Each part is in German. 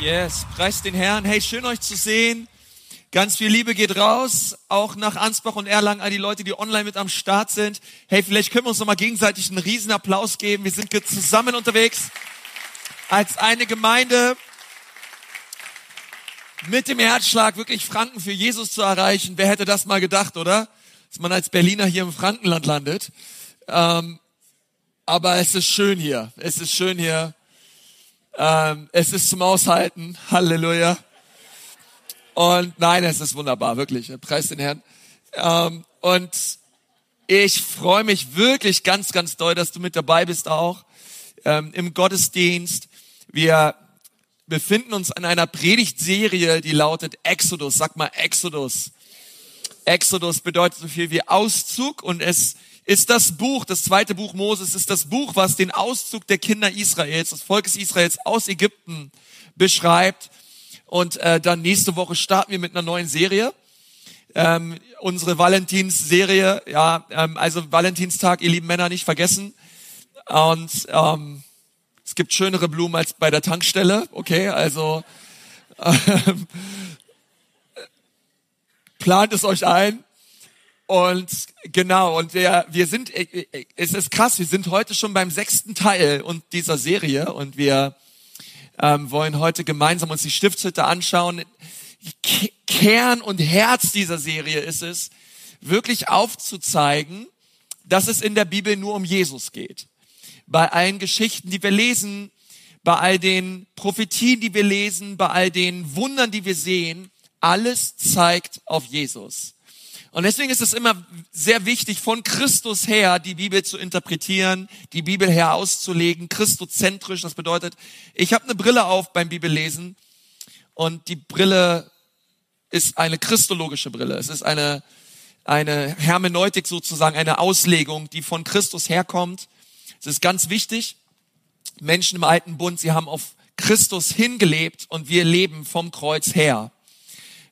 Yes, preist den Herrn. Hey, schön euch zu sehen. Ganz viel Liebe geht raus, auch nach Ansbach und Erlangen, all die Leute, die online mit am Start sind. Hey, vielleicht können wir uns noch mal gegenseitig einen riesen Applaus geben. Wir sind zusammen unterwegs als eine Gemeinde mit dem Herzschlag, wirklich Franken für Jesus zu erreichen. Wer hätte das mal gedacht, oder? Dass man als Berliner hier im Frankenland landet. Ähm, aber es ist schön hier. Es ist schön hier. Ähm, es ist zum Aushalten. Halleluja. Und nein, es ist wunderbar, wirklich. Preis den Herrn. Ähm, und ich freue mich wirklich ganz, ganz doll, dass du mit dabei bist auch ähm, im Gottesdienst. Wir befinden uns in einer Predigtserie, die lautet Exodus. Sag mal Exodus. Exodus bedeutet so viel wie Auszug und es ist das Buch, das zweite Buch Moses, ist das Buch, was den Auszug der Kinder Israels, des Volkes Israels aus Ägypten beschreibt. Und äh, dann nächste Woche starten wir mit einer neuen Serie. Ähm, unsere Valentins-Serie, ja, ähm, also Valentinstag, ihr lieben Männer, nicht vergessen. Und ähm, es gibt schönere Blumen als bei der Tankstelle, okay, also ähm, plant es euch ein. Und genau, und wir, wir sind, äh, äh, es ist krass, wir sind heute schon beim sechsten Teil und dieser Serie und wir ähm, wollen heute gemeinsam uns die Stiftshütte anschauen. Kern und Herz dieser Serie ist es, wirklich aufzuzeigen, dass es in der Bibel nur um Jesus geht. Bei allen Geschichten, die wir lesen, bei all den Prophetien, die wir lesen, bei all den Wundern, die wir sehen, alles zeigt auf Jesus. Und deswegen ist es immer sehr wichtig, von Christus her die Bibel zu interpretieren, die Bibel her auszulegen, christozentrisch. Das bedeutet, ich habe eine Brille auf beim Bibellesen und die Brille ist eine christologische Brille. Es ist eine, eine Hermeneutik sozusagen, eine Auslegung, die von Christus herkommt. Es ist ganz wichtig. Menschen im alten Bund, sie haben auf Christus hingelebt und wir leben vom Kreuz her.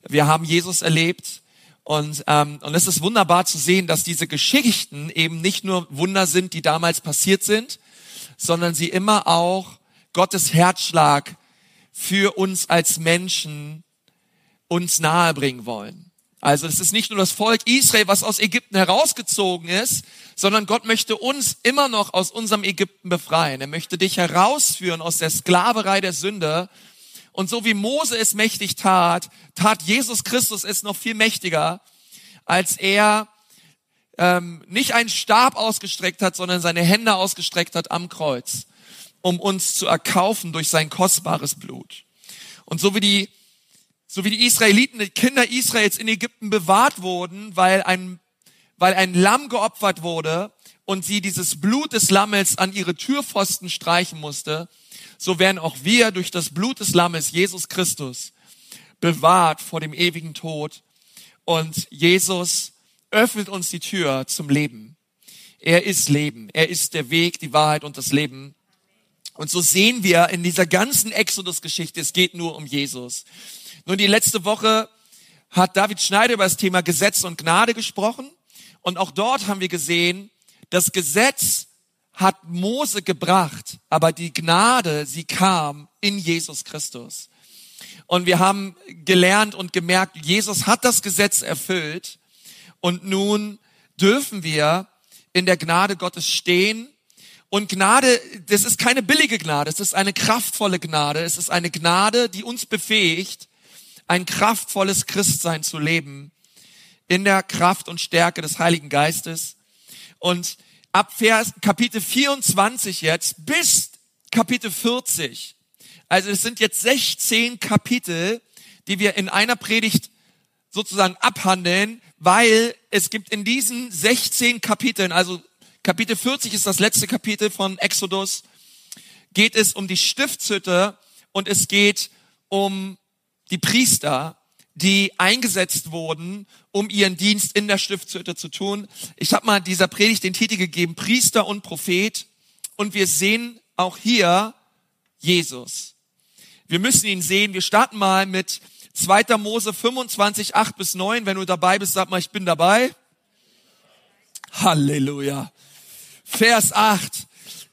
Wir haben Jesus erlebt und, ähm, und es ist wunderbar zu sehen, dass diese Geschichten eben nicht nur Wunder sind, die damals passiert sind, sondern sie immer auch Gottes Herzschlag für uns als Menschen uns nahebringen wollen. Also es ist nicht nur das Volk Israel, was aus Ägypten herausgezogen ist, sondern Gott möchte uns immer noch aus unserem Ägypten befreien. Er möchte dich herausführen aus der Sklaverei der Sünde und so wie Mose es mächtig tat, tat Jesus Christus es noch viel mächtiger, als er ähm, nicht einen Stab ausgestreckt hat, sondern seine Hände ausgestreckt hat am Kreuz, um uns zu erkaufen durch sein kostbares Blut. Und so wie die, so wie die Israeliten, die Kinder Israels in Ägypten bewahrt wurden, weil ein, weil ein Lamm geopfert wurde und sie dieses Blut des Lammes an ihre Türpfosten streichen musste, so werden auch wir durch das Blut des Lammes, Jesus Christus, bewahrt vor dem ewigen Tod. Und Jesus öffnet uns die Tür zum Leben. Er ist Leben. Er ist der Weg, die Wahrheit und das Leben. Und so sehen wir in dieser ganzen Exodus-Geschichte, es geht nur um Jesus. Nun, die letzte Woche hat David Schneider über das Thema Gesetz und Gnade gesprochen. Und auch dort haben wir gesehen, das Gesetz hat Mose gebracht, aber die Gnade, sie kam in Jesus Christus. Und wir haben gelernt und gemerkt, Jesus hat das Gesetz erfüllt und nun dürfen wir in der Gnade Gottes stehen. Und Gnade, das ist keine billige Gnade, es ist eine kraftvolle Gnade, es ist eine Gnade, die uns befähigt, ein kraftvolles Christsein zu leben in der Kraft und Stärke des Heiligen Geistes. Und ab Vers, Kapitel 24 jetzt bis Kapitel 40. Also es sind jetzt 16 Kapitel, die wir in einer Predigt sozusagen abhandeln, weil es gibt in diesen 16 Kapiteln, also Kapitel 40 ist das letzte Kapitel von Exodus, geht es um die Stiftshütte und es geht um die Priester die eingesetzt wurden, um ihren Dienst in der Stiftshütte zu tun. Ich habe mal dieser Predigt den Titel gegeben, Priester und Prophet. Und wir sehen auch hier Jesus. Wir müssen ihn sehen. Wir starten mal mit 2. Mose 25, 8 bis 9. Wenn du dabei bist, sag mal, ich bin dabei. Halleluja. Vers 8.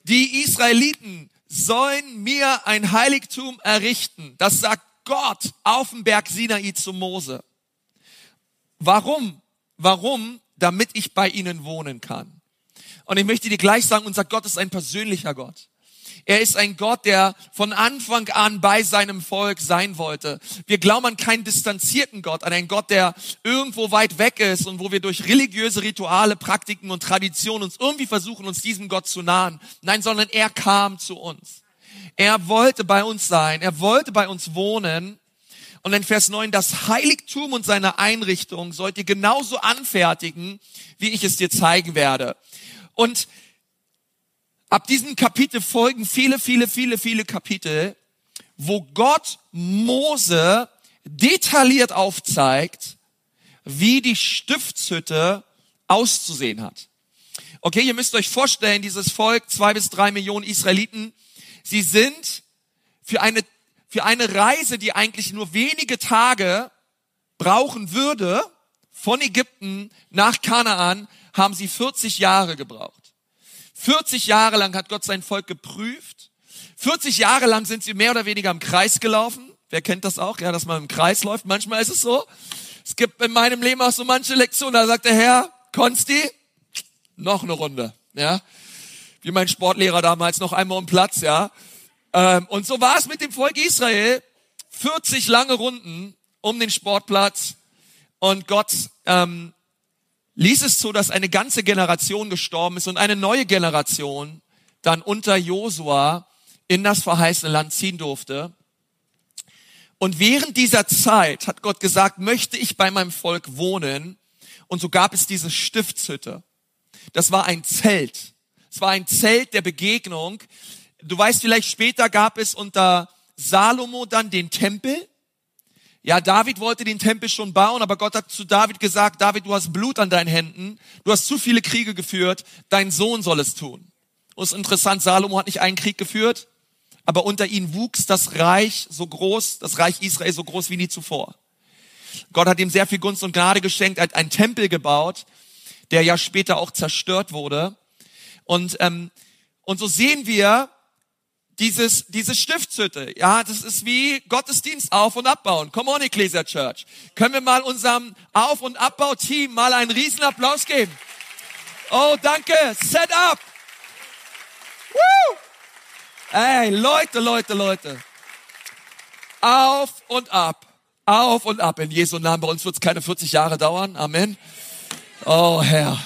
Die Israeliten sollen mir ein Heiligtum errichten. Das sagt Gott auf dem Berg Sinai zu Mose. Warum? Warum? Damit ich bei ihnen wohnen kann. Und ich möchte dir gleich sagen, unser Gott ist ein persönlicher Gott. Er ist ein Gott, der von Anfang an bei seinem Volk sein wollte. Wir glauben an keinen distanzierten Gott, an einen Gott, der irgendwo weit weg ist und wo wir durch religiöse Rituale, Praktiken und Traditionen uns irgendwie versuchen, uns diesem Gott zu nahen. Nein, sondern er kam zu uns. Er wollte bei uns sein. Er wollte bei uns wohnen. Und in Vers 9, das Heiligtum und seine Einrichtung sollt ihr genauso anfertigen, wie ich es dir zeigen werde. Und ab diesem Kapitel folgen viele, viele, viele, viele Kapitel, wo Gott Mose detailliert aufzeigt, wie die Stiftshütte auszusehen hat. Okay, ihr müsst euch vorstellen, dieses Volk, zwei bis drei Millionen Israeliten, sie sind für eine, für eine Reise, die eigentlich nur wenige Tage brauchen würde, von Ägypten nach Kanaan, haben sie 40 Jahre gebraucht. 40 Jahre lang hat Gott sein Volk geprüft. 40 Jahre lang sind sie mehr oder weniger im Kreis gelaufen. Wer kennt das auch? Ja, dass man im Kreis läuft. Manchmal ist es so. Es gibt in meinem Leben auch so manche Lektionen, da sagt der Herr, Konsti, noch eine Runde. Ja, wie mein Sportlehrer damals noch einmal um Platz. Ja, ähm, und so war es mit dem Volk Israel. 40 lange Runden um den Sportplatz und Gott ähm, ließ es so, dass eine ganze Generation gestorben ist und eine neue Generation dann unter Josua in das verheißene Land ziehen durfte. Und während dieser Zeit hat Gott gesagt, möchte ich bei meinem Volk wohnen. Und so gab es diese Stiftshütte. Das war ein Zelt. Es war ein Zelt der Begegnung. Du weißt vielleicht, später gab es unter Salomo dann den Tempel. Ja, David wollte den Tempel schon bauen, aber Gott hat zu David gesagt, David, du hast Blut an deinen Händen, du hast zu viele Kriege geführt, dein Sohn soll es tun. Und es ist interessant, Salomo hat nicht einen Krieg geführt, aber unter ihm wuchs das Reich so groß, das Reich Israel so groß wie nie zuvor. Gott hat ihm sehr viel Gunst und Gnade geschenkt, hat einen Tempel gebaut, der ja später auch zerstört wurde. Und, ähm, und so sehen wir, dieses, diese Stiftshütte. Ja, das ist wie Gottesdienst auf- und abbauen. Come on, Ecclesia Church. Können wir mal unserem Auf- und Abbauteam mal einen riesen Applaus geben? Oh, danke. Set up. Woo! Ey, Leute, Leute, Leute. Auf und ab. Auf und ab. In Jesu Namen. Bei uns wird es keine 40 Jahre dauern. Amen. Oh Herr,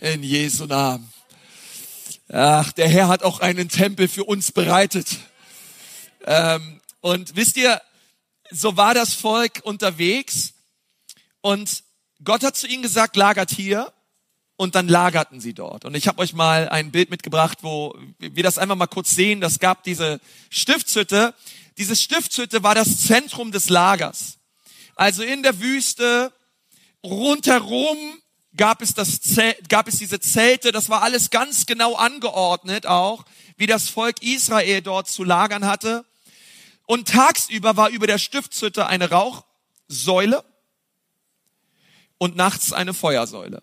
in Jesu Namen. Ach, der Herr hat auch einen Tempel für uns bereitet. Ähm, und wisst ihr, so war das Volk unterwegs und Gott hat zu ihnen gesagt, lagert hier und dann lagerten sie dort. Und ich habe euch mal ein Bild mitgebracht, wo wir das einfach mal kurz sehen. Das gab diese Stiftshütte. Diese Stiftshütte war das Zentrum des Lagers. Also in der Wüste, rundherum gab es, das Zelt, gab es diese Zelte, das war alles ganz genau angeordnet auch, wie das Volk Israel dort zu lagern hatte. Und tagsüber war über der Stiftshütte eine Rauchsäule und nachts eine Feuersäule.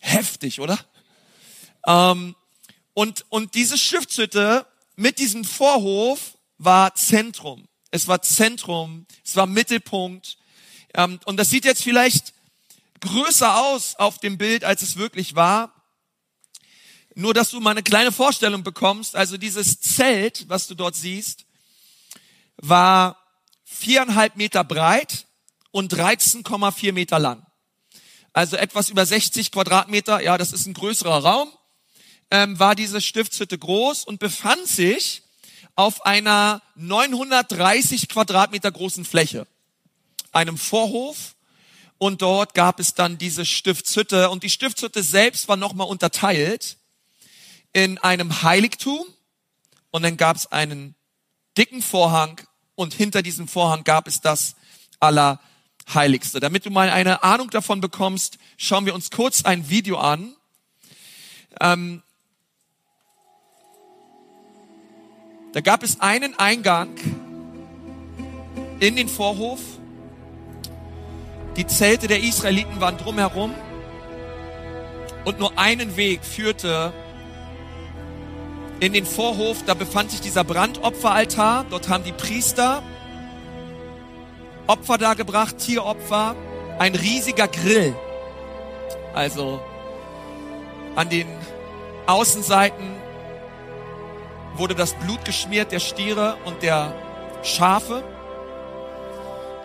Heftig, oder? Ähm, und, und diese Stiftshütte mit diesem Vorhof war Zentrum. Es war Zentrum, es war Mittelpunkt. Ähm, und das sieht jetzt vielleicht größer aus auf dem Bild, als es wirklich war. Nur, dass du mal eine kleine Vorstellung bekommst. Also dieses Zelt, was du dort siehst, war viereinhalb Meter breit und 13,4 Meter lang. Also etwas über 60 Quadratmeter, ja, das ist ein größerer Raum, ähm, war diese Stiftshütte groß und befand sich auf einer 930 Quadratmeter großen Fläche, einem Vorhof und dort gab es dann diese Stiftshütte und die Stiftshütte selbst war nochmal unterteilt in einem Heiligtum und dann gab es einen dicken Vorhang und hinter diesem Vorhang gab es das Allerheiligste. Damit du mal eine Ahnung davon bekommst, schauen wir uns kurz ein Video an. Ähm, da gab es einen Eingang in den Vorhof die Zelte der Israeliten waren drumherum und nur einen Weg führte in den Vorhof, da befand sich dieser Brandopferaltar. Dort haben die Priester Opfer dargebracht, Tieropfer, ein riesiger Grill. Also an den Außenseiten wurde das Blut geschmiert der Stiere und der Schafe.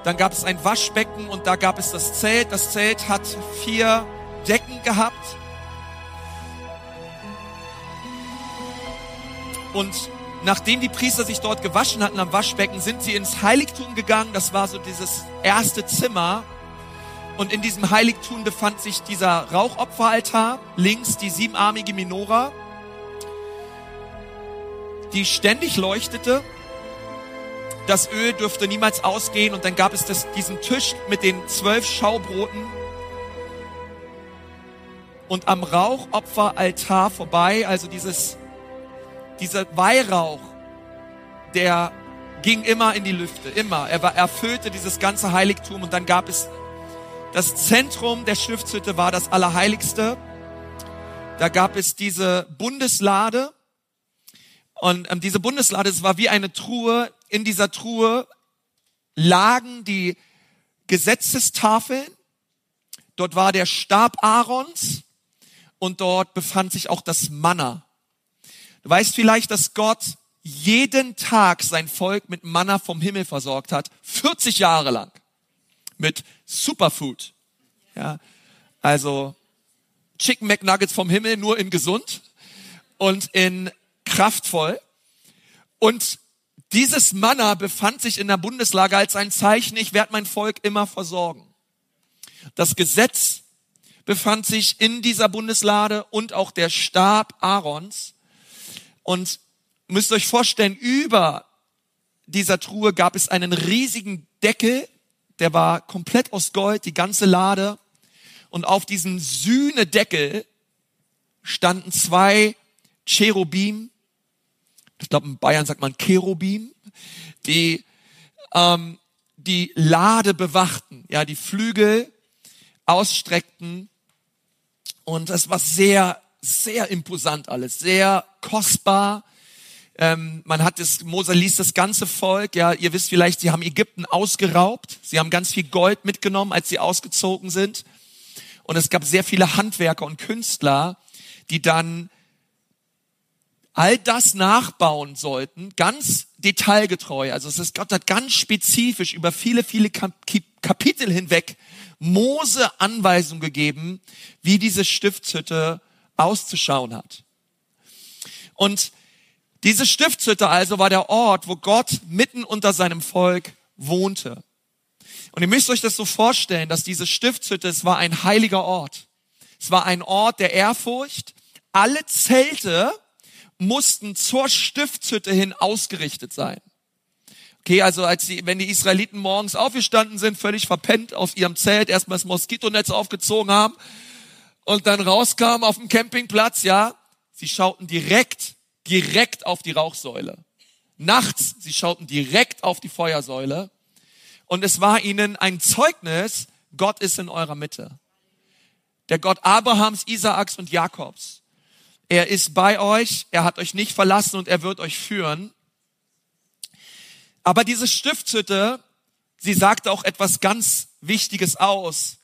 Dann gab es ein Waschbecken und da gab es das Zelt. Das Zelt hat vier Decken gehabt. Und nachdem die Priester sich dort gewaschen hatten am Waschbecken, sind sie ins Heiligtum gegangen. Das war so dieses erste Zimmer. Und in diesem Heiligtum befand sich dieser Rauchopferaltar, links die siebenarmige Minora, die ständig leuchtete. Das Öl dürfte niemals ausgehen und dann gab es das, diesen Tisch mit den zwölf Schaubroten und am Rauchopferaltar vorbei, also dieses, dieser Weihrauch, der ging immer in die Lüfte, immer. Er war, erfüllte dieses ganze Heiligtum und dann gab es das Zentrum der Stiftshütte war das Allerheiligste. Da gab es diese Bundeslade. Und ähm, diese Bundeslade, es war wie eine Truhe. In dieser Truhe lagen die Gesetzestafeln. Dort war der Stab Aarons und dort befand sich auch das Manna. Du weißt vielleicht, dass Gott jeden Tag sein Volk mit Manna vom Himmel versorgt hat, 40 Jahre lang mit Superfood. Ja, also Chicken McNuggets vom Himmel, nur in gesund und in kraftvoll. Und dieses Manna befand sich in der Bundeslage als ein Zeichen, ich werde mein Volk immer versorgen. Das Gesetz befand sich in dieser Bundeslade und auch der Stab Aarons. Und müsst euch vorstellen, über dieser Truhe gab es einen riesigen Deckel, der war komplett aus Gold, die ganze Lade. Und auf diesem Sühnedeckel standen zwei Cherubim. Ich glaube, in Bayern sagt man Cherubim, die ähm, die Lade bewachten, ja, die Flügel ausstreckten. Und es war sehr, sehr imposant alles, sehr kostbar. Ähm, man hat es, Mose ließ das ganze Volk, ja, ihr wisst vielleicht, sie haben Ägypten ausgeraubt. Sie haben ganz viel Gold mitgenommen, als sie ausgezogen sind. Und es gab sehr viele Handwerker und Künstler, die dann all das nachbauen sollten, ganz detailgetreu. Also es ist, Gott hat ganz spezifisch über viele, viele Kapitel hinweg Mose Anweisungen gegeben, wie diese Stiftshütte auszuschauen hat. Und diese Stiftshütte also war der Ort, wo Gott mitten unter seinem Volk wohnte. Und ihr müsst euch das so vorstellen, dass diese Stiftshütte, es war ein heiliger Ort. Es war ein Ort der Ehrfurcht. Alle Zelte mussten zur Stiftshütte hin ausgerichtet sein. Okay, also als die, wenn die Israeliten morgens aufgestanden sind, völlig verpennt auf ihrem Zelt, erstmal das Moskitonetz aufgezogen haben und dann rauskamen auf dem Campingplatz, ja, sie schauten direkt direkt auf die Rauchsäule. Nachts, sie schauten direkt auf die Feuersäule. Und es war ihnen ein Zeugnis, Gott ist in eurer Mitte. Der Gott Abrahams, Isaaks und Jakobs. Er ist bei euch, er hat euch nicht verlassen und er wird euch führen. Aber diese Stiftshütte, sie sagte auch etwas ganz Wichtiges aus.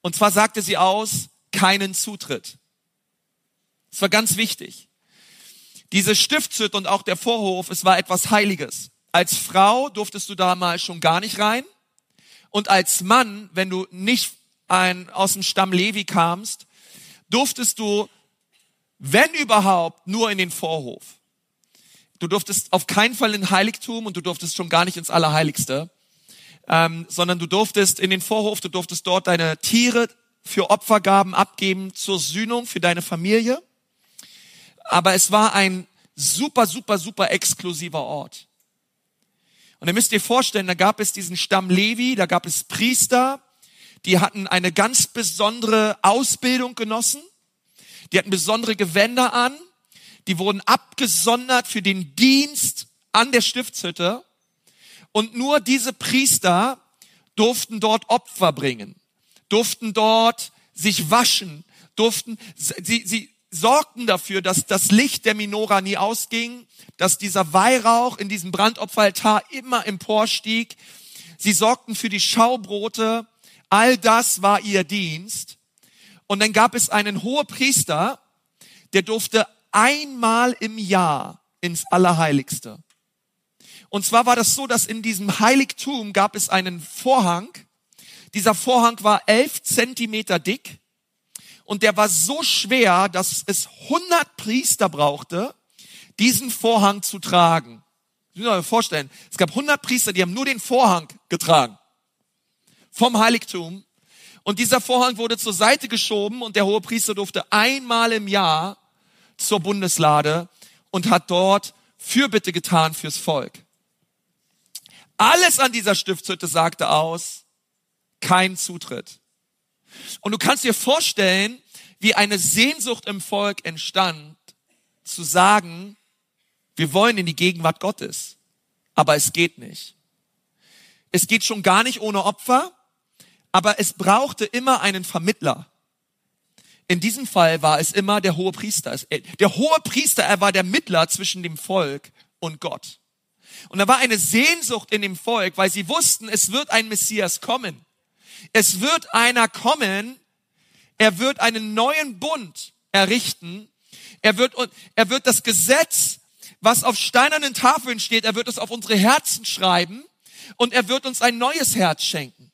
Und zwar sagte sie aus, keinen Zutritt. Das war ganz wichtig. Diese Stiftshütte und auch der Vorhof, es war etwas Heiliges. Als Frau durftest du damals schon gar nicht rein. Und als Mann, wenn du nicht ein, aus dem Stamm Levi kamst, durftest du, wenn überhaupt, nur in den Vorhof. Du durftest auf keinen Fall in Heiligtum und du durftest schon gar nicht ins Allerheiligste, ähm, sondern du durftest in den Vorhof, du durftest dort deine Tiere für Opfergaben abgeben zur Sühnung für deine Familie aber es war ein super, super, super exklusiver Ort. Und ihr müsst dir vorstellen, da gab es diesen Stamm Levi, da gab es Priester, die hatten eine ganz besondere Ausbildung genossen, die hatten besondere Gewänder an, die wurden abgesondert für den Dienst an der Stiftshütte und nur diese Priester durften dort Opfer bringen, durften dort sich waschen, durften, sie, sie, sorgten dafür, dass das Licht der Minora nie ausging, dass dieser Weihrauch in diesem Brandopferaltar immer emporstieg. Sie sorgten für die Schaubrote. All das war ihr Dienst. Und dann gab es einen Hohepriester, der durfte einmal im Jahr ins Allerheiligste. Und zwar war das so, dass in diesem Heiligtum gab es einen Vorhang. Dieser Vorhang war elf Zentimeter dick und der war so schwer, dass es 100 Priester brauchte, diesen Vorhang zu tragen. Sie müssen sich vorstellen, es gab 100 Priester, die haben nur den Vorhang getragen vom Heiligtum. Und dieser Vorhang wurde zur Seite geschoben und der hohe Priester durfte einmal im Jahr zur Bundeslade und hat dort Fürbitte getan fürs Volk. Alles an dieser Stiftshütte sagte aus, kein Zutritt. Und du kannst dir vorstellen, wie eine Sehnsucht im Volk entstand, zu sagen, wir wollen in die Gegenwart Gottes, aber es geht nicht. Es geht schon gar nicht ohne Opfer, aber es brauchte immer einen Vermittler. In diesem Fall war es immer der hohe Priester. Der hohe Priester, er war der Mittler zwischen dem Volk und Gott. Und da war eine Sehnsucht in dem Volk, weil sie wussten, es wird ein Messias kommen. Es wird einer kommen, er wird einen neuen Bund errichten. Er wird, er wird das Gesetz, was auf steinernen Tafeln steht, er wird es auf unsere Herzen schreiben und er wird uns ein neues Herz schenken.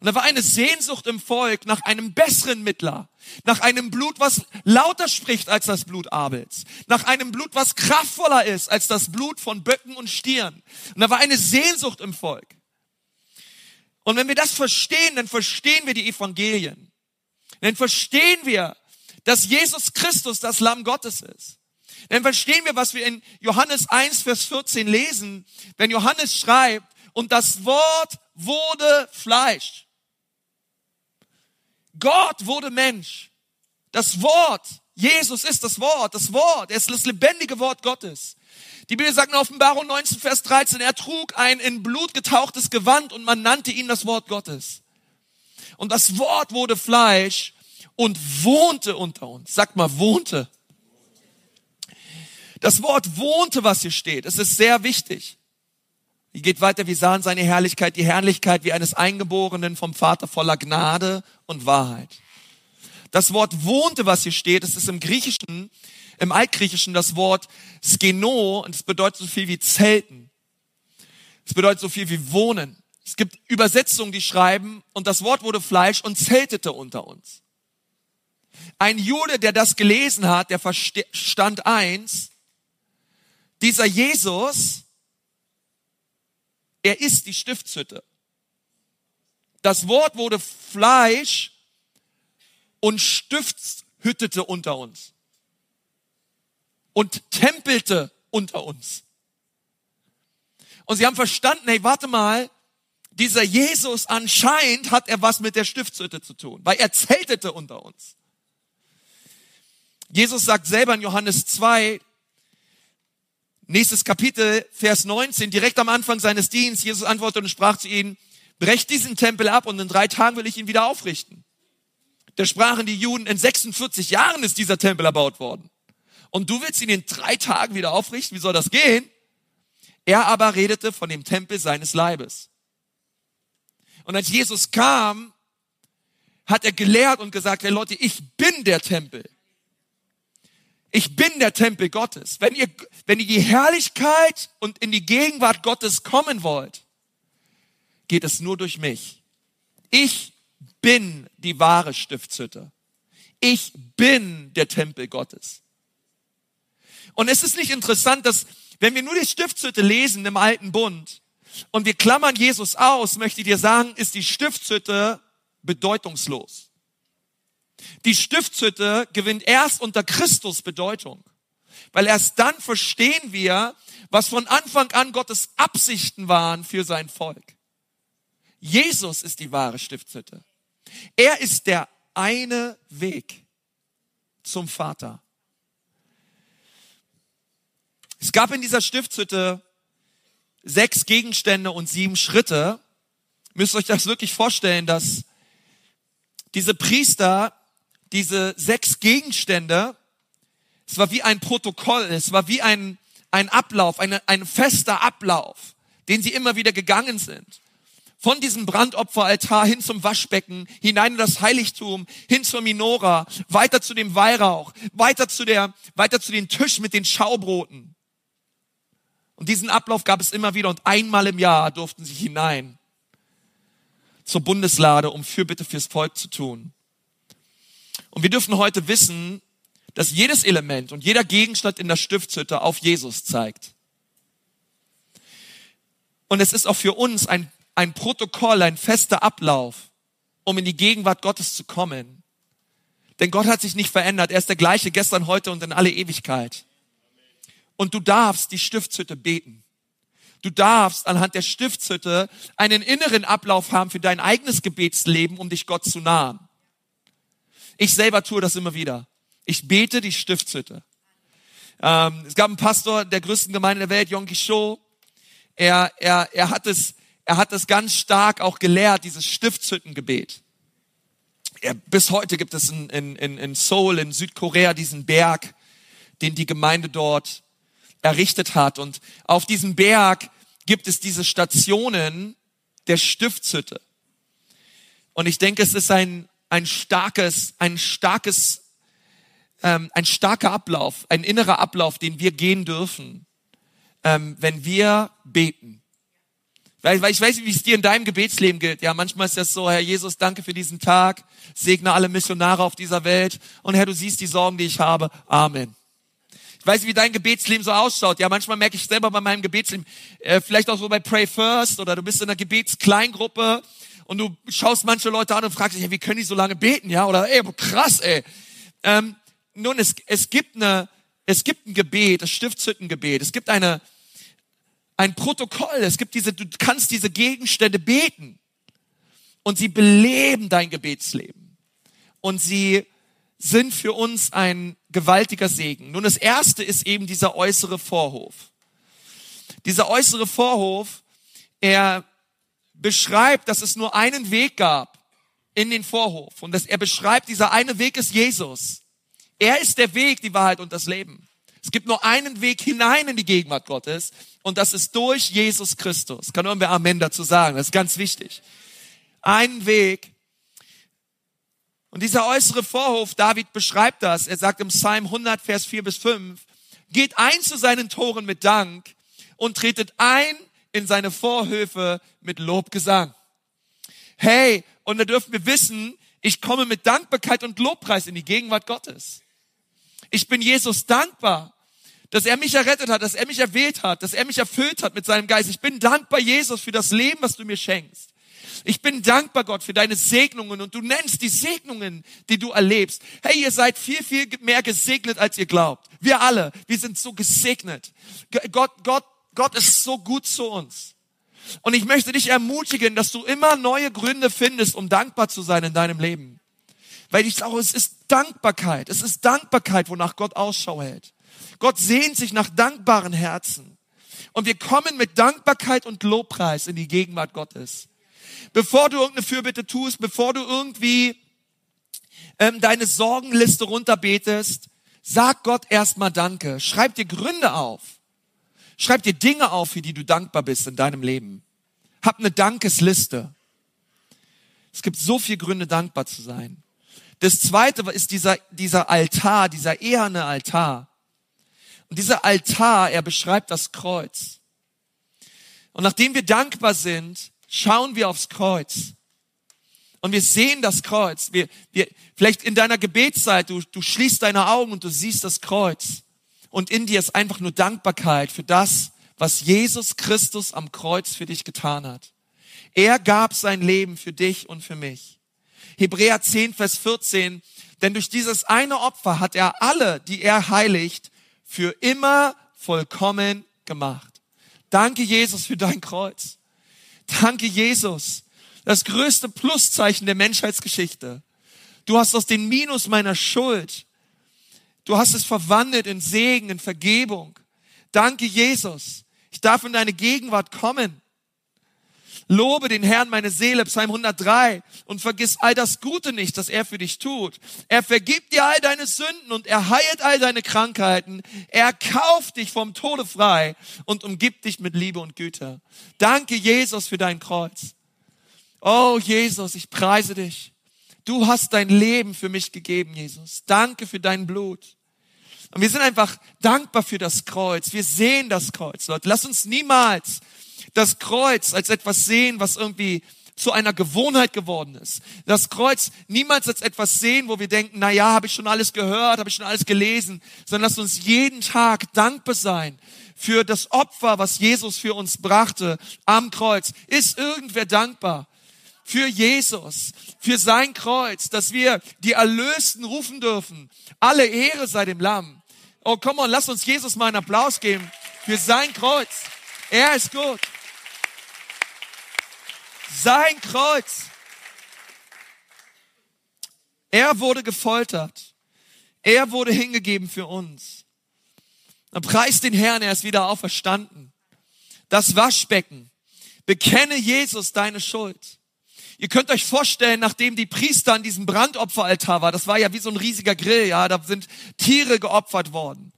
Und da war eine Sehnsucht im Volk nach einem besseren Mittler, nach einem Blut, was lauter spricht als das Blut Abels, nach einem Blut, was kraftvoller ist als das Blut von Böcken und Stieren. Und da war eine Sehnsucht im Volk. Und wenn wir das verstehen, dann verstehen wir die Evangelien. Dann verstehen wir, dass Jesus Christus das Lamm Gottes ist. Dann verstehen wir, was wir in Johannes 1, Vers 14 lesen, wenn Johannes schreibt, und das Wort wurde Fleisch. Gott wurde Mensch. Das Wort, Jesus ist das Wort, das Wort, er ist das lebendige Wort Gottes. Die Bibel sagt in Offenbarung 19, Vers 13, er trug ein in Blut getauchtes Gewand und man nannte ihn das Wort Gottes. Und das Wort wurde Fleisch und wohnte unter uns. Sagt mal, wohnte. Das Wort wohnte, was hier steht. Es ist sehr wichtig. Hier geht weiter, wir sahen seine Herrlichkeit, die Herrlichkeit wie eines Eingeborenen vom Vater voller Gnade und Wahrheit. Das Wort wohnte, was hier steht, es ist im Griechischen im Altgriechischen das Wort skeno und es bedeutet so viel wie zelten. Es bedeutet so viel wie wohnen. Es gibt Übersetzungen, die schreiben, und das Wort wurde Fleisch und zeltete unter uns. Ein Jude, der das gelesen hat, der verstand eins, dieser Jesus, er ist die Stiftshütte. Das Wort wurde Fleisch und stiftshüttete unter uns und tempelte unter uns. Und sie haben verstanden, hey, warte mal, dieser Jesus anscheinend hat er was mit der Stiftshütte zu tun, weil er zeltete unter uns. Jesus sagt selber in Johannes 2, nächstes Kapitel, Vers 19, direkt am Anfang seines Dienstes, Jesus antwortete und sprach zu ihnen, brecht diesen Tempel ab und in drei Tagen will ich ihn wieder aufrichten. Da sprachen die Juden, in 46 Jahren ist dieser Tempel erbaut worden und du willst ihn in drei Tagen wieder aufrichten, wie soll das gehen? Er aber redete von dem Tempel seines Leibes. Und als Jesus kam, hat er gelehrt und gesagt, hey Leute, ich bin der Tempel. Ich bin der Tempel Gottes. Wenn ihr, wenn ihr die Herrlichkeit und in die Gegenwart Gottes kommen wollt, geht es nur durch mich. Ich bin die wahre Stiftshütte. Ich bin der Tempel Gottes. Und es ist nicht interessant, dass wenn wir nur die Stiftshütte lesen im alten Bund und wir klammern Jesus aus, möchte ich dir sagen, ist die Stiftshütte bedeutungslos. Die Stiftshütte gewinnt erst unter Christus Bedeutung, weil erst dann verstehen wir, was von Anfang an Gottes Absichten waren für sein Volk. Jesus ist die wahre Stiftshütte. Er ist der eine Weg zum Vater. Es gab in dieser Stiftshütte sechs Gegenstände und sieben Schritte. Müsst euch das wirklich vorstellen, dass diese Priester diese sechs Gegenstände es war wie ein Protokoll, es war wie ein, ein Ablauf, eine, ein fester Ablauf, den sie immer wieder gegangen sind. Von diesem Brandopferaltar hin zum Waschbecken, hinein in das Heiligtum, hin zur Minora, weiter zu dem Weihrauch, weiter zu der, weiter zu den Tisch mit den Schaubroten. Und diesen Ablauf gab es immer wieder und einmal im Jahr durften sie hinein zur Bundeslade, um Fürbitte fürs Volk zu tun. Und wir dürfen heute wissen, dass jedes Element und jeder Gegenstand in der Stiftshütte auf Jesus zeigt. Und es ist auch für uns ein, ein Protokoll, ein fester Ablauf, um in die Gegenwart Gottes zu kommen. Denn Gott hat sich nicht verändert. Er ist der gleiche gestern, heute und in alle Ewigkeit. Und du darfst die Stiftshütte beten. Du darfst anhand der Stiftshütte einen inneren Ablauf haben für dein eigenes Gebetsleben, um dich Gott zu nahen. Ich selber tue das immer wieder. Ich bete die Stiftshütte. Ähm, es gab einen Pastor der größten Gemeinde der Welt, Yonki Cho. Er, er, er hat es, er hat es ganz stark auch gelehrt, dieses Stiftshüttengebet. Er, bis heute gibt es in, in, in Seoul, in Südkorea, diesen Berg, den die Gemeinde dort errichtet hat. Und auf diesem Berg gibt es diese Stationen der Stiftshütte. Und ich denke, es ist ein, ein starkes, ein starkes, ähm, ein starker Ablauf, ein innerer Ablauf, den wir gehen dürfen, ähm, wenn wir beten. Weil, weil ich weiß nicht, wie es dir in deinem Gebetsleben gilt. Ja, manchmal ist das so, Herr Jesus, danke für diesen Tag, segne alle Missionare auf dieser Welt und Herr, du siehst die Sorgen, die ich habe. Amen. Ich weiß, wie dein Gebetsleben so ausschaut. Ja, manchmal merke ich selber bei meinem Gebetsleben, äh, vielleicht auch so bei Pray First oder du bist in einer Gebetskleingruppe und du schaust manche Leute an und fragst dich, hey, wie können die so lange beten? Ja, oder ey, krass, ey. Ähm, nun, es, es gibt eine, es gibt ein Gebet, das Stiftshüttengebet. Es gibt eine, ein Protokoll. Es gibt diese, du kannst diese Gegenstände beten und sie beleben dein Gebetsleben und sie sind für uns ein gewaltiger Segen. Nun, das erste ist eben dieser äußere Vorhof. Dieser äußere Vorhof, er beschreibt, dass es nur einen Weg gab in den Vorhof. Und dass er beschreibt, dieser eine Weg ist Jesus. Er ist der Weg, die Wahrheit und das Leben. Es gibt nur einen Weg hinein in die Gegenwart Gottes und das ist durch Jesus Christus. Kann irgendwer Amen dazu sagen? Das ist ganz wichtig. Einen Weg und dieser äußere Vorhof, David beschreibt das. Er sagt im Psalm 100, Vers 4 bis 5, geht ein zu seinen Toren mit Dank und tretet ein in seine Vorhöfe mit Lobgesang. Hey, und da dürfen wir wissen, ich komme mit Dankbarkeit und Lobpreis in die Gegenwart Gottes. Ich bin Jesus dankbar, dass er mich errettet hat, dass er mich erwählt hat, dass er mich erfüllt hat mit seinem Geist. Ich bin dankbar, Jesus, für das Leben, was du mir schenkst. Ich bin dankbar, Gott, für deine Segnungen und du nennst die Segnungen, die du erlebst. Hey, ihr seid viel, viel mehr gesegnet, als ihr glaubt. Wir alle, wir sind so gesegnet. Gott, Gott, Gott ist so gut zu uns. Und ich möchte dich ermutigen, dass du immer neue Gründe findest, um dankbar zu sein in deinem Leben. Weil ich sage, es ist Dankbarkeit. Es ist Dankbarkeit, wonach Gott Ausschau hält. Gott sehnt sich nach dankbaren Herzen. Und wir kommen mit Dankbarkeit und Lobpreis in die Gegenwart Gottes bevor du irgendeine Fürbitte tust, bevor du irgendwie ähm, deine Sorgenliste runterbetest, sag Gott erstmal Danke. Schreib dir Gründe auf. Schreib dir Dinge auf, für die du dankbar bist in deinem Leben. Hab eine Dankesliste. Es gibt so viele Gründe, dankbar zu sein. Das zweite ist dieser, dieser Altar, dieser eherne Altar. Und dieser Altar, er beschreibt das Kreuz. Und nachdem wir dankbar sind, schauen wir aufs Kreuz. Und wir sehen das Kreuz. Wir, wir, vielleicht in deiner Gebetszeit, du, du schließt deine Augen und du siehst das Kreuz. Und in dir ist einfach nur Dankbarkeit für das, was Jesus Christus am Kreuz für dich getan hat. Er gab sein Leben für dich und für mich. Hebräer 10, Vers 14. Denn durch dieses eine Opfer hat er alle, die er heiligt, für immer vollkommen gemacht. Danke, Jesus, für dein Kreuz. Danke, Jesus. Das größte Pluszeichen der Menschheitsgeschichte. Du hast aus dem Minus meiner Schuld, du hast es verwandelt in Segen, in Vergebung. Danke, Jesus. Ich darf in deine Gegenwart kommen. Lobe den Herrn meine Seele, Psalm 103, und vergiss all das Gute nicht, das er für dich tut. Er vergibt dir all deine Sünden und er heilt all deine Krankheiten. Er kauft dich vom Tode frei und umgibt dich mit Liebe und Güte. Danke, Jesus, für dein Kreuz. Oh, Jesus, ich preise dich. Du hast dein Leben für mich gegeben, Jesus. Danke für dein Blut. Und wir sind einfach dankbar für das Kreuz. Wir sehen das Kreuz, Leute. Lass uns niemals das Kreuz als etwas sehen, was irgendwie zu einer Gewohnheit geworden ist. Das Kreuz niemals als etwas sehen, wo wir denken, na ja, habe ich schon alles gehört, habe ich schon alles gelesen, sondern lasst uns jeden Tag dankbar sein für das Opfer, was Jesus für uns brachte am Kreuz. Ist irgendwer dankbar für Jesus, für sein Kreuz, dass wir die Erlösten rufen dürfen? Alle Ehre sei dem Lamm. Oh, komm on, lass uns Jesus mal einen Applaus geben für sein Kreuz. Er ist gut. Sein Kreuz. Er wurde gefoltert. Er wurde hingegeben für uns. Dann preist den Herrn, er ist wieder auferstanden. Das Waschbecken. Bekenne Jesus deine Schuld. Ihr könnt euch vorstellen, nachdem die Priester an diesem Brandopferaltar war, das war ja wie so ein riesiger Grill, ja, da sind Tiere geopfert worden.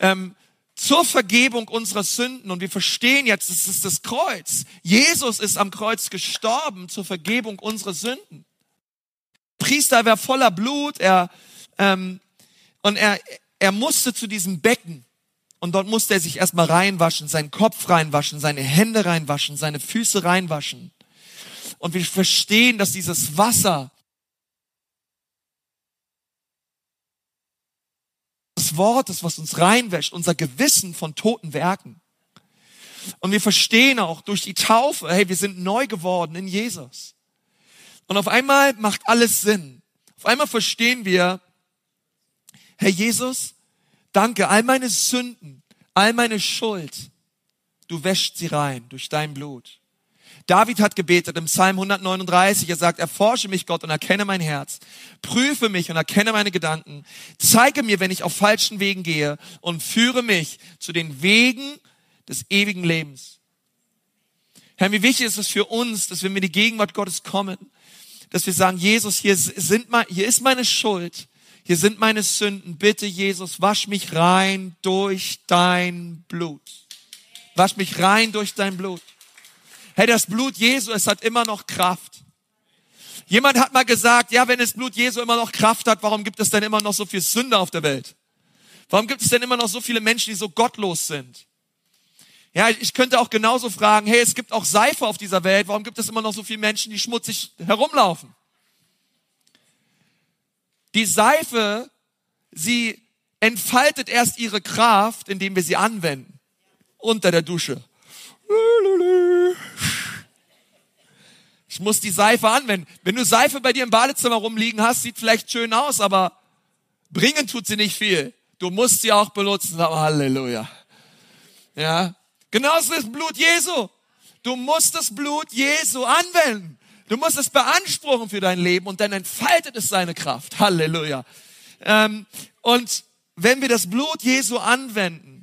Ähm, zur Vergebung unserer Sünden. Und wir verstehen jetzt, es ist das Kreuz. Jesus ist am Kreuz gestorben zur Vergebung unserer Sünden. Priester war voller Blut, er, ähm, und er, er musste zu diesem Becken. Und dort musste er sich erstmal reinwaschen, seinen Kopf reinwaschen, seine Hände reinwaschen, seine Füße reinwaschen. Und wir verstehen, dass dieses Wasser des Wortes, was uns reinwäscht, unser Gewissen von toten Werken. Und wir verstehen auch durch die Taufe, hey, wir sind neu geworden in Jesus. Und auf einmal macht alles Sinn. Auf einmal verstehen wir, Herr Jesus, danke, all meine Sünden, all meine Schuld, du wäscht sie rein durch dein Blut. David hat gebetet im Psalm 139, er sagt, erforsche mich Gott und erkenne mein Herz, prüfe mich und erkenne meine Gedanken, zeige mir, wenn ich auf falschen Wegen gehe und führe mich zu den Wegen des ewigen Lebens. Herr, wie wichtig ist es für uns, dass wir mit die Gegenwart Gottes kommen, dass wir sagen, Jesus, hier, sind, hier ist meine Schuld, hier sind meine Sünden, bitte Jesus, wasch mich rein durch dein Blut. Wasch mich rein durch dein Blut. Hey, das Blut Jesu, es hat immer noch Kraft. Jemand hat mal gesagt, ja, wenn das Blut Jesu immer noch Kraft hat, warum gibt es denn immer noch so viel Sünde auf der Welt? Warum gibt es denn immer noch so viele Menschen, die so gottlos sind? Ja, ich könnte auch genauso fragen, hey, es gibt auch Seife auf dieser Welt, warum gibt es immer noch so viele Menschen, die schmutzig herumlaufen? Die Seife, sie entfaltet erst ihre Kraft, indem wir sie anwenden. Unter der Dusche. Ich muss die Seife anwenden. Wenn du Seife bei dir im Badezimmer rumliegen hast, sieht vielleicht schön aus, aber bringen tut sie nicht viel. Du musst sie auch benutzen. Halleluja. Ja. Genauso ist Blut Jesu. Du musst das Blut Jesu anwenden. Du musst es beanspruchen für dein Leben und dann entfaltet es seine Kraft. Halleluja. Ähm, und wenn wir das Blut Jesu anwenden,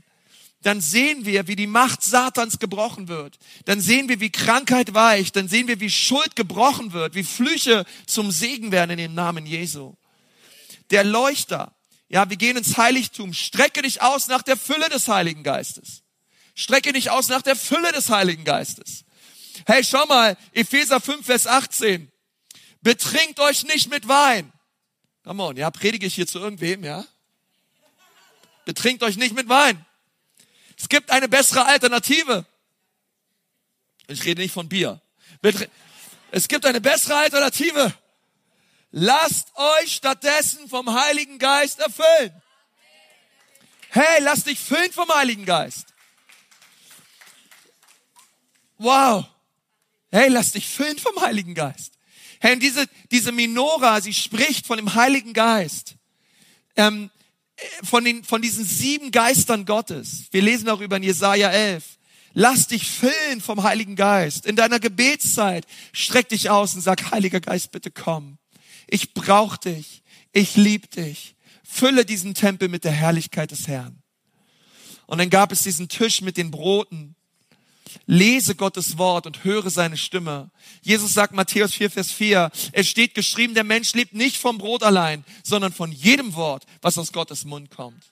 dann sehen wir, wie die Macht Satans gebrochen wird. Dann sehen wir, wie Krankheit weicht. Dann sehen wir, wie Schuld gebrochen wird, wie Flüche zum Segen werden in dem Namen Jesu. Der Leuchter. Ja, wir gehen ins Heiligtum. Strecke dich aus nach der Fülle des Heiligen Geistes. Strecke dich aus nach der Fülle des Heiligen Geistes. Hey, schau mal, Epheser 5, Vers 18. Betrinkt euch nicht mit Wein. Come on, ja, predige ich hier zu irgendwem, ja? Betrinkt euch nicht mit Wein es gibt eine bessere Alternative. Ich rede nicht von Bier. Es gibt eine bessere Alternative. Lasst euch stattdessen vom Heiligen Geist erfüllen. Hey, lass dich füllen vom Heiligen Geist. Wow. Hey, lass dich füllen vom Heiligen Geist. Hey, diese, diese Minora, sie spricht von dem Heiligen Geist. Ähm, von, den, von diesen sieben Geistern Gottes. Wir lesen darüber in Jesaja 11. Lass dich füllen vom Heiligen Geist. In deiner Gebetszeit streck dich aus und sag, Heiliger Geist, bitte komm. Ich brauch dich. Ich lieb dich. Fülle diesen Tempel mit der Herrlichkeit des Herrn. Und dann gab es diesen Tisch mit den Broten. Lese Gottes Wort und höre seine Stimme. Jesus sagt Matthäus 4, Vers 4, es steht geschrieben, der Mensch lebt nicht vom Brot allein, sondern von jedem Wort, was aus Gottes Mund kommt.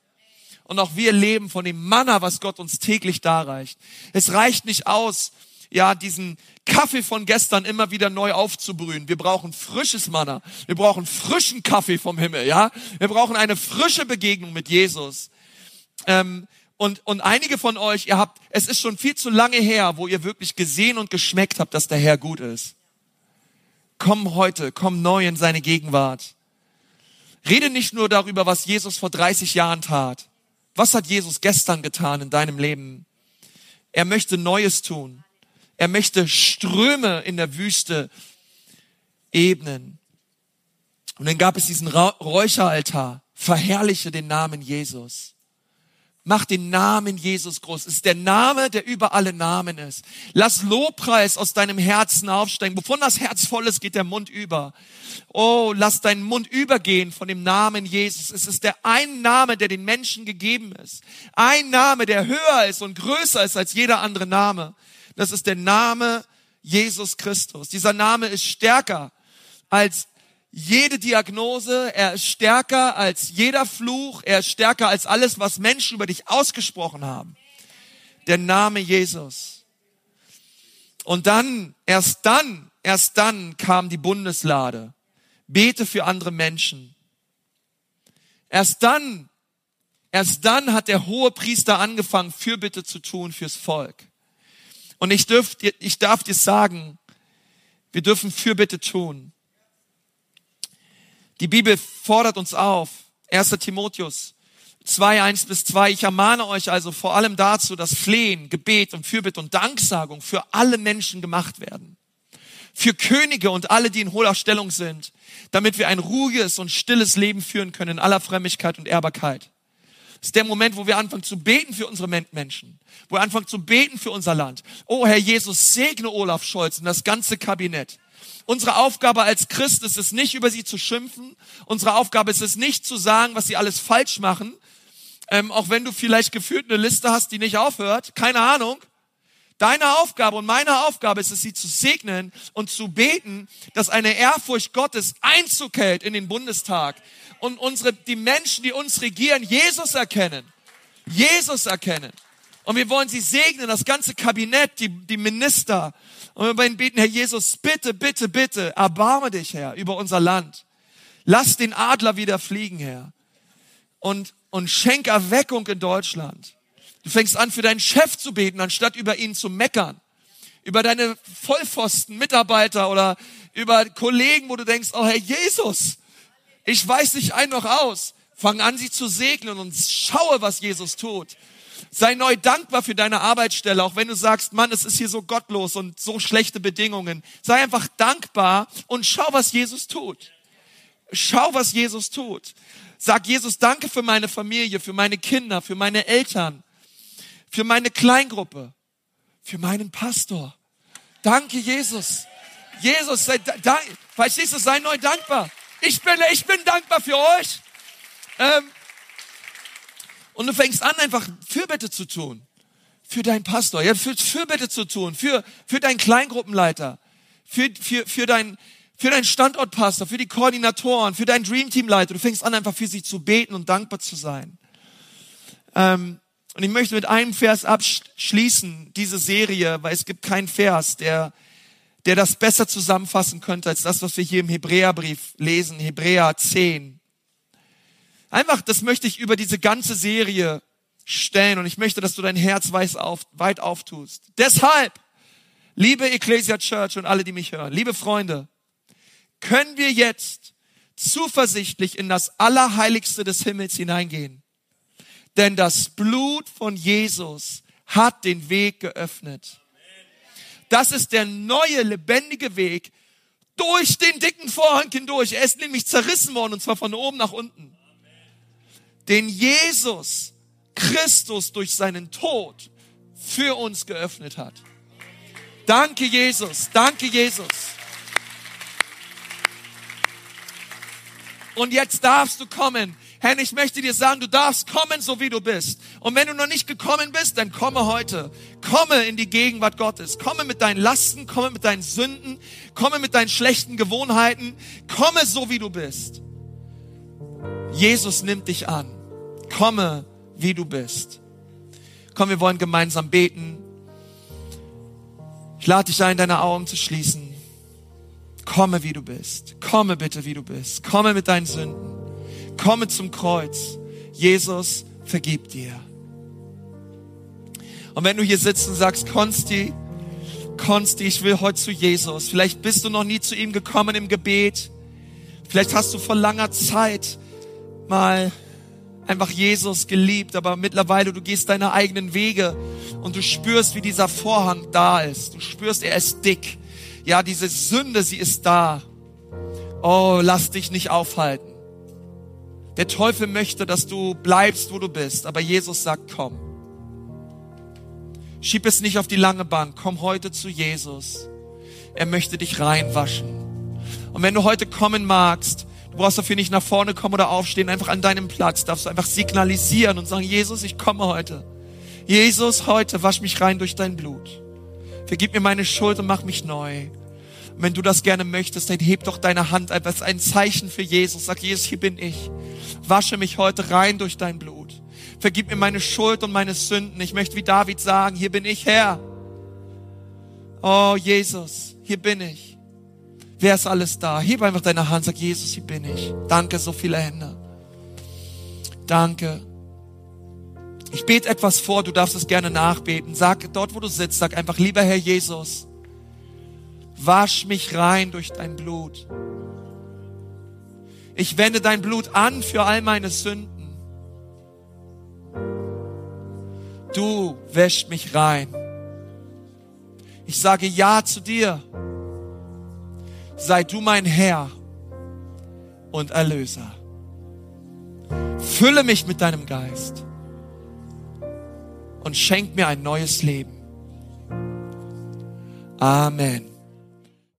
Und auch wir leben von dem Manna, was Gott uns täglich darreicht. Es reicht nicht aus, ja, diesen Kaffee von gestern immer wieder neu aufzubrühen. Wir brauchen frisches Manna. Wir brauchen frischen Kaffee vom Himmel, ja. Wir brauchen eine frische Begegnung mit Jesus. Ähm, und, und einige von euch, ihr habt, es ist schon viel zu lange her, wo ihr wirklich gesehen und geschmeckt habt, dass der Herr gut ist. Komm heute, komm neu in seine Gegenwart. Rede nicht nur darüber, was Jesus vor 30 Jahren tat. Was hat Jesus gestern getan in deinem Leben? Er möchte Neues tun. Er möchte Ströme in der Wüste ebnen. Und dann gab es diesen Räucheraltar. Verherrliche den Namen Jesus. Mach den Namen Jesus groß. Es ist der Name, der über alle Namen ist. Lass Lobpreis aus deinem Herzen aufsteigen. Wovon das Herz voll ist, geht der Mund über. Oh, lass deinen Mund übergehen von dem Namen Jesus. Es ist der ein Name, der den Menschen gegeben ist. Ein Name, der höher ist und größer ist als jeder andere Name. Das ist der Name Jesus Christus. Dieser Name ist stärker als jede Diagnose, er ist stärker als jeder Fluch, er ist stärker als alles, was Menschen über dich ausgesprochen haben. Der Name Jesus. Und dann, erst dann, erst dann kam die Bundeslade. Bete für andere Menschen. Erst dann, erst dann hat der hohe Priester angefangen, Fürbitte zu tun fürs Volk. Und ich, dürf, ich darf dir sagen, wir dürfen Fürbitte tun. Die Bibel fordert uns auf. 1. Timotheus 2, 1 bis 2. Ich ermahne euch also vor allem dazu, dass Flehen, Gebet und Fürbitte und Danksagung für alle Menschen gemacht werden. Für Könige und alle, die in hoher Stellung sind, damit wir ein ruhiges und stilles Leben führen können in aller Frömmigkeit und Ehrbarkeit. Das ist der Moment, wo wir anfangen zu beten für unsere Menschen, wo wir anfangen zu beten für unser Land. Oh Herr Jesus, segne Olaf Scholz und das ganze Kabinett. Unsere Aufgabe als Christ ist es nicht, über sie zu schimpfen. Unsere Aufgabe ist es nicht zu sagen, was sie alles falsch machen. Ähm, auch wenn du vielleicht gefühlt eine Liste hast, die nicht aufhört. Keine Ahnung. Deine Aufgabe und meine Aufgabe ist es, sie zu segnen und zu beten, dass eine Ehrfurcht Gottes Einzug hält in den Bundestag und unsere, die Menschen, die uns regieren, Jesus erkennen. Jesus erkennen. Und wir wollen sie segnen, das ganze Kabinett, die, die Minister, und wir wollen beten, Herr Jesus, bitte, bitte, bitte, erbarme dich, Herr, über unser Land. Lass den Adler wieder fliegen, Herr. Und, und schenk Erweckung in Deutschland. Du fängst an, für deinen Chef zu beten, anstatt über ihn zu meckern. Über deine Vollpfosten, Mitarbeiter oder über Kollegen, wo du denkst, oh Herr Jesus, ich weiß nicht ein noch aus. Fang an, sie zu segnen und schaue, was Jesus tut. Sei neu dankbar für deine Arbeitsstelle, auch wenn du sagst, Mann, es ist hier so gottlos und so schlechte Bedingungen. Sei einfach dankbar und schau, was Jesus tut. Schau, was Jesus tut. Sag Jesus, danke für meine Familie, für meine Kinder, für meine Eltern, für meine Kleingruppe, für meinen Pastor. Danke, Jesus. Jesus, sei, da, verstehst sei neu dankbar. Ich bin, ich bin dankbar für euch. Ähm, und du fängst an, einfach Fürbitte zu tun. Für deinen Pastor, ja, für Fürbitte zu tun, für, für deinen Kleingruppenleiter, für, für, für deinen, für deinen Standortpastor, für die Koordinatoren, für deinen Dreamteamleiter. Du fängst an, einfach für sie zu beten und dankbar zu sein. Ähm, und ich möchte mit einem Vers abschließen, diese Serie, weil es gibt keinen Vers, der, der das besser zusammenfassen könnte als das, was wir hier im Hebräerbrief lesen, Hebräer 10. Einfach, das möchte ich über diese ganze Serie stellen und ich möchte, dass du dein Herz weit, auf, weit auftust. Deshalb, liebe Ecclesia Church und alle, die mich hören, liebe Freunde, können wir jetzt zuversichtlich in das Allerheiligste des Himmels hineingehen. Denn das Blut von Jesus hat den Weg geöffnet. Das ist der neue, lebendige Weg durch den dicken Vorhang hindurch. Er ist nämlich zerrissen worden und zwar von oben nach unten den Jesus Christus durch seinen Tod für uns geöffnet hat. Danke Jesus, danke Jesus. Und jetzt darfst du kommen. Herr, ich möchte dir sagen, du darfst kommen, so wie du bist. Und wenn du noch nicht gekommen bist, dann komme heute. Komme in die Gegenwart Gottes. Komme mit deinen Lasten, komme mit deinen Sünden, komme mit deinen schlechten Gewohnheiten. Komme so, wie du bist. Jesus nimmt dich an. Komme, wie du bist. Komm, wir wollen gemeinsam beten. Ich lade dich ein, deine Augen zu schließen. Komme, wie du bist. Komme bitte, wie du bist. Komme mit deinen Sünden. Komme zum Kreuz. Jesus vergib dir. Und wenn du hier sitzt und sagst, Konsti, Konsti, ich will heute zu Jesus. Vielleicht bist du noch nie zu ihm gekommen im Gebet. Vielleicht hast du vor langer Zeit mal einfach Jesus geliebt, aber mittlerweile du gehst deine eigenen Wege und du spürst, wie dieser Vorhang da ist. Du spürst, er ist dick. Ja, diese Sünde, sie ist da. Oh, lass dich nicht aufhalten. Der Teufel möchte, dass du bleibst, wo du bist, aber Jesus sagt, komm. Schieb es nicht auf die lange Bank, komm heute zu Jesus. Er möchte dich reinwaschen. Und wenn du heute kommen magst, du brauchst dafür nicht nach vorne kommen oder aufstehen, einfach an deinem Platz, darfst du einfach signalisieren und sagen, Jesus, ich komme heute. Jesus, heute wasch mich rein durch dein Blut. Vergib mir meine Schuld und mach mich neu. Und wenn du das gerne möchtest, dann heb doch deine Hand als ein Zeichen für Jesus. Sag, Jesus, hier bin ich. Wasche mich heute rein durch dein Blut. Vergib mir meine Schuld und meine Sünden. Ich möchte wie David sagen, hier bin ich Herr. Oh, Jesus, hier bin ich. Wer ist alles da? Heb einfach deine Hand, sag, Jesus, hier bin ich. Danke, so viele Hände. Danke. Ich bete etwas vor, du darfst es gerne nachbeten. Sag dort, wo du sitzt, sag einfach, lieber Herr Jesus, wasch mich rein durch dein Blut. Ich wende dein Blut an für all meine Sünden. Du wäscht mich rein. Ich sage Ja zu dir. Sei du mein Herr und Erlöser. Fülle mich mit deinem Geist und schenk mir ein neues Leben. Amen.